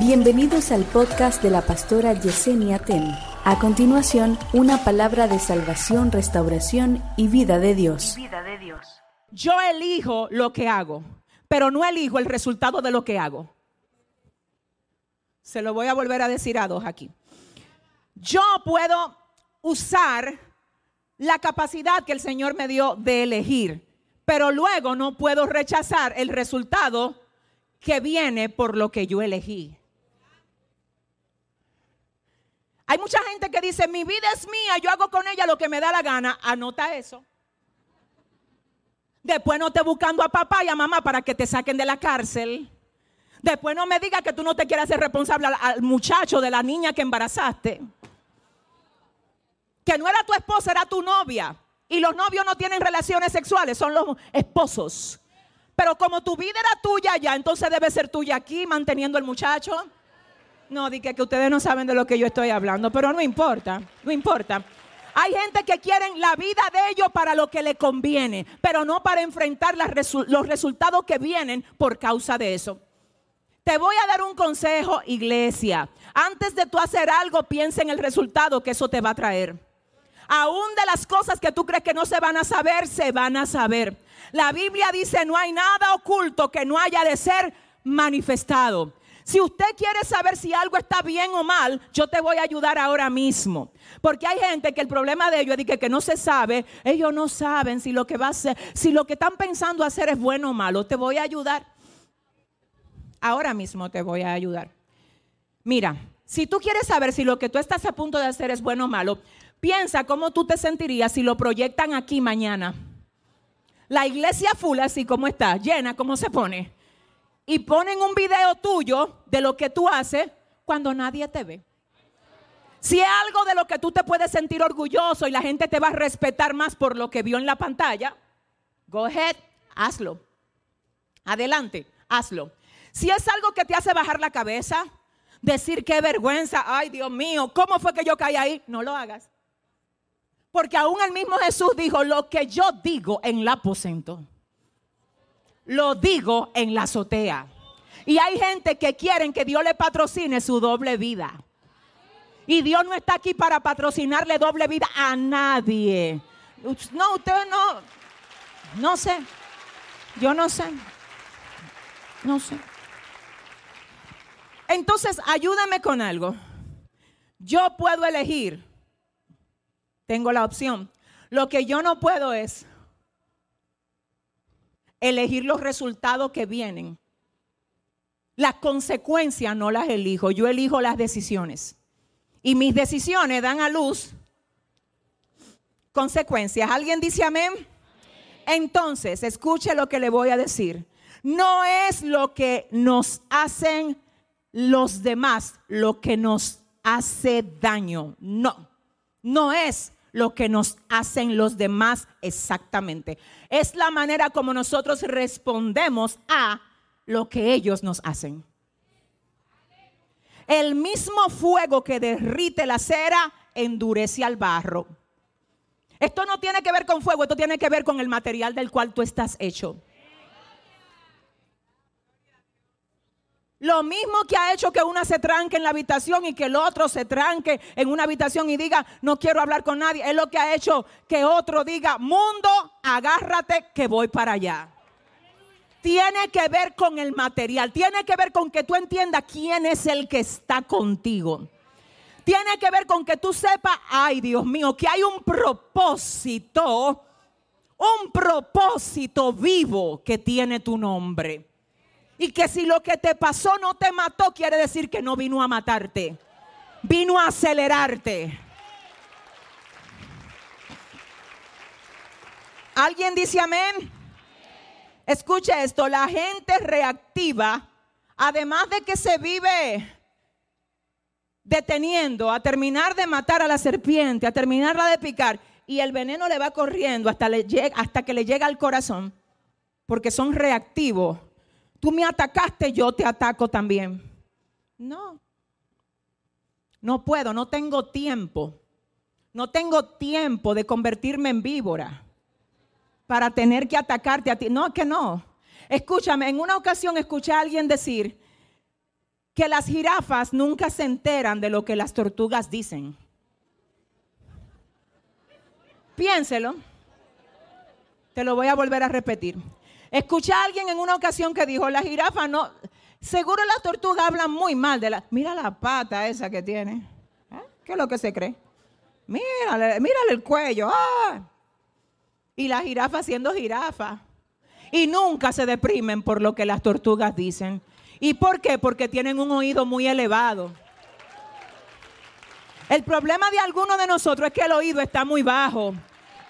Bienvenidos al podcast de la pastora Yesenia Ten. A continuación, una palabra de salvación, restauración y vida de Dios. vida de Dios. Yo elijo lo que hago, pero no elijo el resultado de lo que hago. Se lo voy a volver a decir a dos aquí. Yo puedo usar la capacidad que el Señor me dio de elegir, pero luego no puedo rechazar el resultado que viene por lo que yo elegí. Hay mucha gente que dice, mi vida es mía, yo hago con ella lo que me da la gana. Anota eso. Después no esté buscando a papá y a mamá para que te saquen de la cárcel. Después no me digas que tú no te quieres hacer responsable al, al muchacho de la niña que embarazaste. Que no era tu esposa, era tu novia. Y los novios no tienen relaciones sexuales, son los esposos. Pero como tu vida era tuya ya, entonces debe ser tuya aquí manteniendo el muchacho. No, di que, ustedes no saben de lo que yo estoy hablando, pero no importa, no importa. Hay gente que quieren la vida de ellos para lo que le conviene, pero no para enfrentar los resultados que vienen por causa de eso. Te voy a dar un consejo, iglesia. Antes de tú hacer algo, piensa en el resultado que eso te va a traer. Aún de las cosas que tú crees que no se van a saber, se van a saber. La Biblia dice, no hay nada oculto que no haya de ser manifestado. Si usted quiere saber si algo está bien o mal, yo te voy a ayudar ahora mismo. Porque hay gente que el problema de ellos es que, no se sabe, ellos no saben si lo que va a hacer, si lo que están pensando hacer es bueno o malo. Te voy a ayudar. Ahora mismo te voy a ayudar. Mira, si tú quieres saber si lo que tú estás a punto de hacer es bueno o malo, piensa cómo tú te sentirías si lo proyectan aquí mañana. La iglesia full así como está, llena como se pone. Y ponen un video tuyo de lo que tú haces cuando nadie te ve. Si es algo de lo que tú te puedes sentir orgulloso y la gente te va a respetar más por lo que vio en la pantalla, go ahead, hazlo. Adelante, hazlo. Si es algo que te hace bajar la cabeza, decir qué vergüenza, ay Dios mío, ¿cómo fue que yo caí ahí? No lo hagas. Porque aún el mismo Jesús dijo, lo que yo digo en el aposento, lo digo en la azotea. Y hay gente que quieren que Dios le patrocine su doble vida. Y Dios no está aquí para patrocinarle doble vida a nadie. No, usted no, no sé. Yo no sé. No sé. Entonces, ayúdame con algo. Yo puedo elegir. Tengo la opción. Lo que yo no puedo es elegir los resultados que vienen. Las consecuencias no las elijo, yo elijo las decisiones. Y mis decisiones dan a luz consecuencias. ¿Alguien dice amén? Entonces, escuche lo que le voy a decir. No es lo que nos hacen los demás lo que nos hace daño. No, no es lo que nos hacen los demás exactamente. Es la manera como nosotros respondemos a lo que ellos nos hacen. El mismo fuego que derrite la cera endurece al barro. Esto no tiene que ver con fuego, esto tiene que ver con el material del cual tú estás hecho. Lo mismo que ha hecho que una se tranque en la habitación y que el otro se tranque en una habitación y diga, no quiero hablar con nadie, es lo que ha hecho que otro diga, mundo, agárrate que voy para allá. Tiene que ver con el material, tiene que ver con que tú entiendas quién es el que está contigo. Tiene que ver con que tú sepas, ay Dios mío, que hay un propósito, un propósito vivo que tiene tu nombre. Y que si lo que te pasó no te mató, quiere decir que no vino a matarte. Vino a acelerarte. ¿Alguien dice amén? Escuche esto, la gente reactiva, además de que se vive deteniendo a terminar de matar a la serpiente, a terminarla de picar, y el veneno le va corriendo hasta, hasta que le llega al corazón, porque son reactivos. Tú me atacaste, yo te ataco también. No, no puedo, no tengo tiempo. No tengo tiempo de convertirme en víbora para tener que atacarte a ti. No, que no. Escúchame, en una ocasión escuché a alguien decir que las jirafas nunca se enteran de lo que las tortugas dicen. Piénselo. Te lo voy a volver a repetir. Escuché a alguien en una ocasión que dijo, la jirafa no, seguro las tortugas hablan muy mal de la, mira la pata esa que tiene. ¿Eh? ¿Qué es lo que se cree? Mírale, mírale el cuello. ¡Ah! Y la jirafa siendo jirafa. Y nunca se deprimen por lo que las tortugas dicen. ¿Y por qué? Porque tienen un oído muy elevado. El problema de algunos de nosotros es que el oído está muy bajo.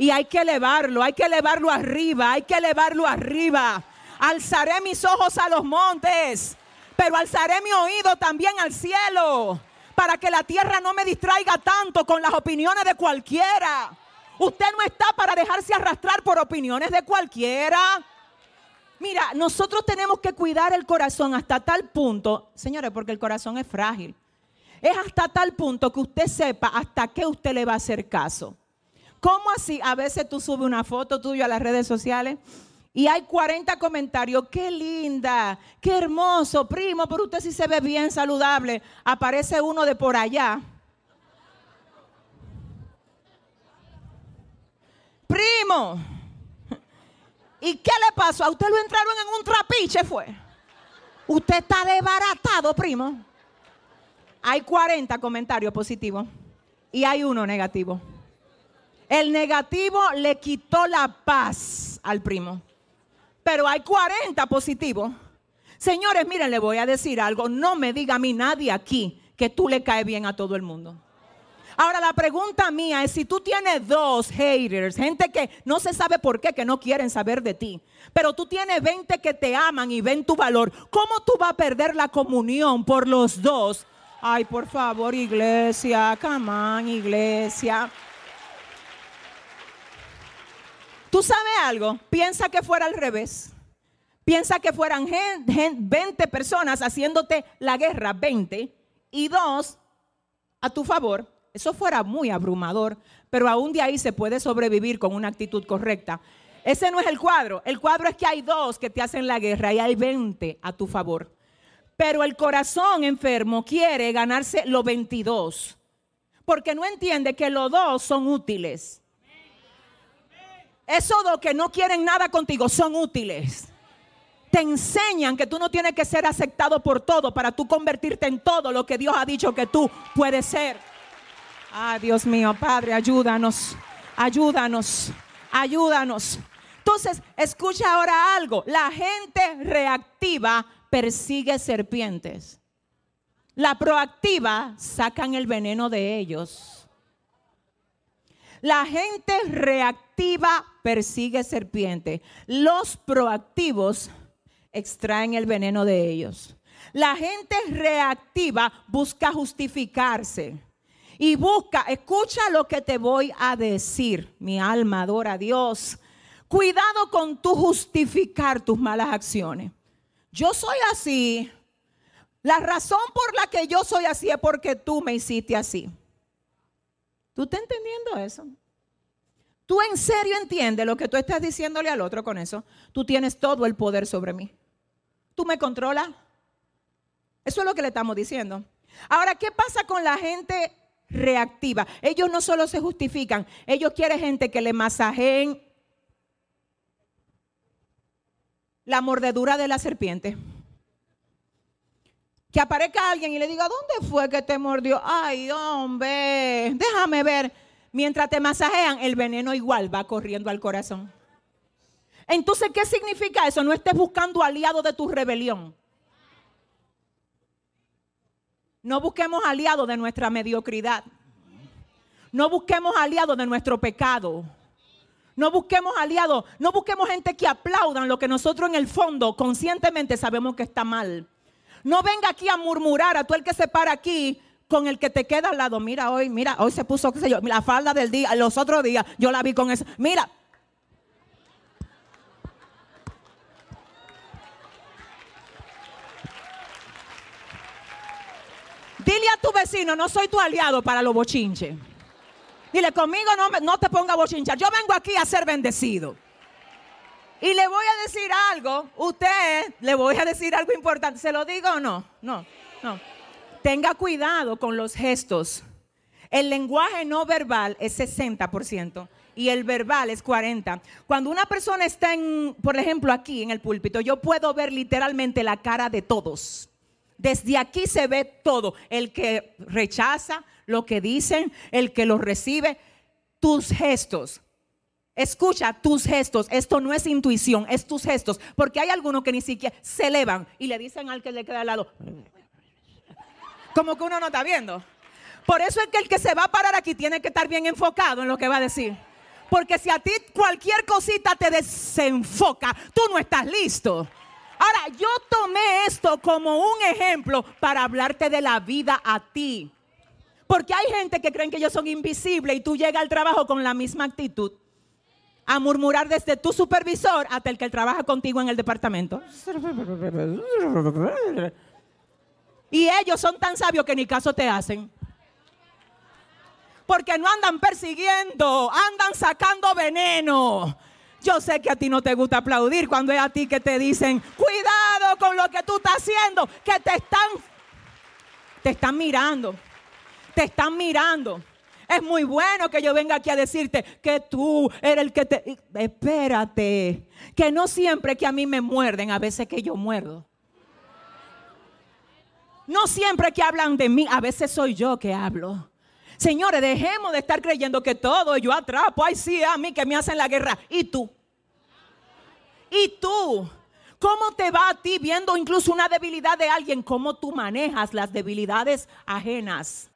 Y hay que elevarlo, hay que elevarlo arriba, hay que elevarlo arriba. Alzaré mis ojos a los montes, pero alzaré mi oído también al cielo, para que la tierra no me distraiga tanto con las opiniones de cualquiera. Usted no está para dejarse arrastrar por opiniones de cualquiera. Mira, nosotros tenemos que cuidar el corazón hasta tal punto, señores, porque el corazón es frágil. Es hasta tal punto que usted sepa hasta qué usted le va a hacer caso. ¿Cómo así? A veces tú subes una foto tuya a las redes sociales y hay 40 comentarios. Qué linda, qué hermoso, primo, pero usted sí se ve bien saludable. Aparece uno de por allá. Primo. ¿Y qué le pasó? A usted lo entraron en un trapiche, fue. Usted está desbaratado, primo. Hay 40 comentarios positivos y hay uno negativo. El negativo le quitó la paz al primo. Pero hay 40 positivos. Señores, miren, le voy a decir algo. No me diga a mí nadie aquí que tú le caes bien a todo el mundo. Ahora la pregunta mía es si tú tienes dos haters, gente que no se sabe por qué, que no quieren saber de ti, pero tú tienes 20 que te aman y ven tu valor, ¿cómo tú vas a perder la comunión por los dos? Ay, por favor, iglesia, come iglesia. ¿Tú sabes algo? Piensa que fuera al revés. Piensa que fueran 20 personas haciéndote la guerra, 20, y dos a tu favor. Eso fuera muy abrumador, pero aún de ahí se puede sobrevivir con una actitud correcta. Ese no es el cuadro. El cuadro es que hay dos que te hacen la guerra y hay 20 a tu favor. Pero el corazón enfermo quiere ganarse los 22, porque no entiende que los dos son útiles. Esos dos que no quieren nada contigo son útiles. Te enseñan que tú no tienes que ser aceptado por todo para tú convertirte en todo lo que Dios ha dicho que tú puedes ser. Ah, Dios mío, Padre, ayúdanos, ayúdanos, ayúdanos. Entonces, escucha ahora algo. La gente reactiva persigue serpientes. La proactiva sacan el veneno de ellos. La gente reactiva persigue serpientes. Los proactivos extraen el veneno de ellos. La gente reactiva busca justificarse y busca, escucha lo que te voy a decir, mi alma adora a Dios. Cuidado con tu justificar tus malas acciones. Yo soy así. La razón por la que yo soy así es porque tú me hiciste así. ¿Tú estás entendiendo eso? ¿Tú en serio entiendes lo que tú estás diciéndole al otro con eso? Tú tienes todo el poder sobre mí. ¿Tú me controlas? Eso es lo que le estamos diciendo. Ahora, ¿qué pasa con la gente reactiva? Ellos no solo se justifican, ellos quieren gente que le masajeen la mordedura de la serpiente. Que aparezca alguien y le diga, ¿dónde fue que te mordió? Ay, hombre, déjame ver. Mientras te masajean, el veneno igual va corriendo al corazón. Entonces, ¿qué significa eso? No estés buscando aliados de tu rebelión. No busquemos aliados de nuestra mediocridad. No busquemos aliados de nuestro pecado. No busquemos aliados, no busquemos gente que aplaudan lo que nosotros en el fondo conscientemente sabemos que está mal. No venga aquí a murmurar a todo el que se para aquí con el que te queda al lado. Mira, hoy, mira, hoy se puso, qué sé yo, la falda del día, los otros días yo la vi con eso. Mira. Dile a tu vecino, no soy tu aliado para los bochinches. Dile, conmigo no, no te ponga bochincha. Yo vengo aquí a ser bendecido. Y le voy a decir algo, usted le voy a decir algo importante. ¿Se lo digo o no? No, no. Tenga cuidado con los gestos. El lenguaje no verbal es 60% y el verbal es 40. Cuando una persona está en, por ejemplo, aquí en el púlpito, yo puedo ver literalmente la cara de todos. Desde aquí se ve todo, el que rechaza lo que dicen, el que lo recibe, tus gestos. Escucha tus gestos. Esto no es intuición, es tus gestos. Porque hay algunos que ni siquiera se elevan y le dicen al que le queda al lado. Como que uno no está viendo. Por eso es que el que se va a parar aquí tiene que estar bien enfocado en lo que va a decir. Porque si a ti cualquier cosita te desenfoca, tú no estás listo. Ahora, yo tomé esto como un ejemplo para hablarte de la vida a ti. Porque hay gente que creen que ellos son invisibles y tú llegas al trabajo con la misma actitud a murmurar desde tu supervisor hasta el que trabaja contigo en el departamento. Y ellos son tan sabios que ni caso te hacen. Porque no andan persiguiendo, andan sacando veneno. Yo sé que a ti no te gusta aplaudir cuando es a ti que te dicen, cuidado con lo que tú estás haciendo, que te están, te están mirando, te están mirando. Es muy bueno que yo venga aquí a decirte que tú eres el que te... Espérate, que no siempre que a mí me muerden, a veces que yo muerdo. No siempre que hablan de mí, a veces soy yo que hablo. Señores, dejemos de estar creyendo que todo yo atrapo. Ay, sí, a mí que me hacen la guerra. ¿Y tú? ¿Y tú? ¿Cómo te va a ti viendo incluso una debilidad de alguien? ¿Cómo tú manejas las debilidades ajenas?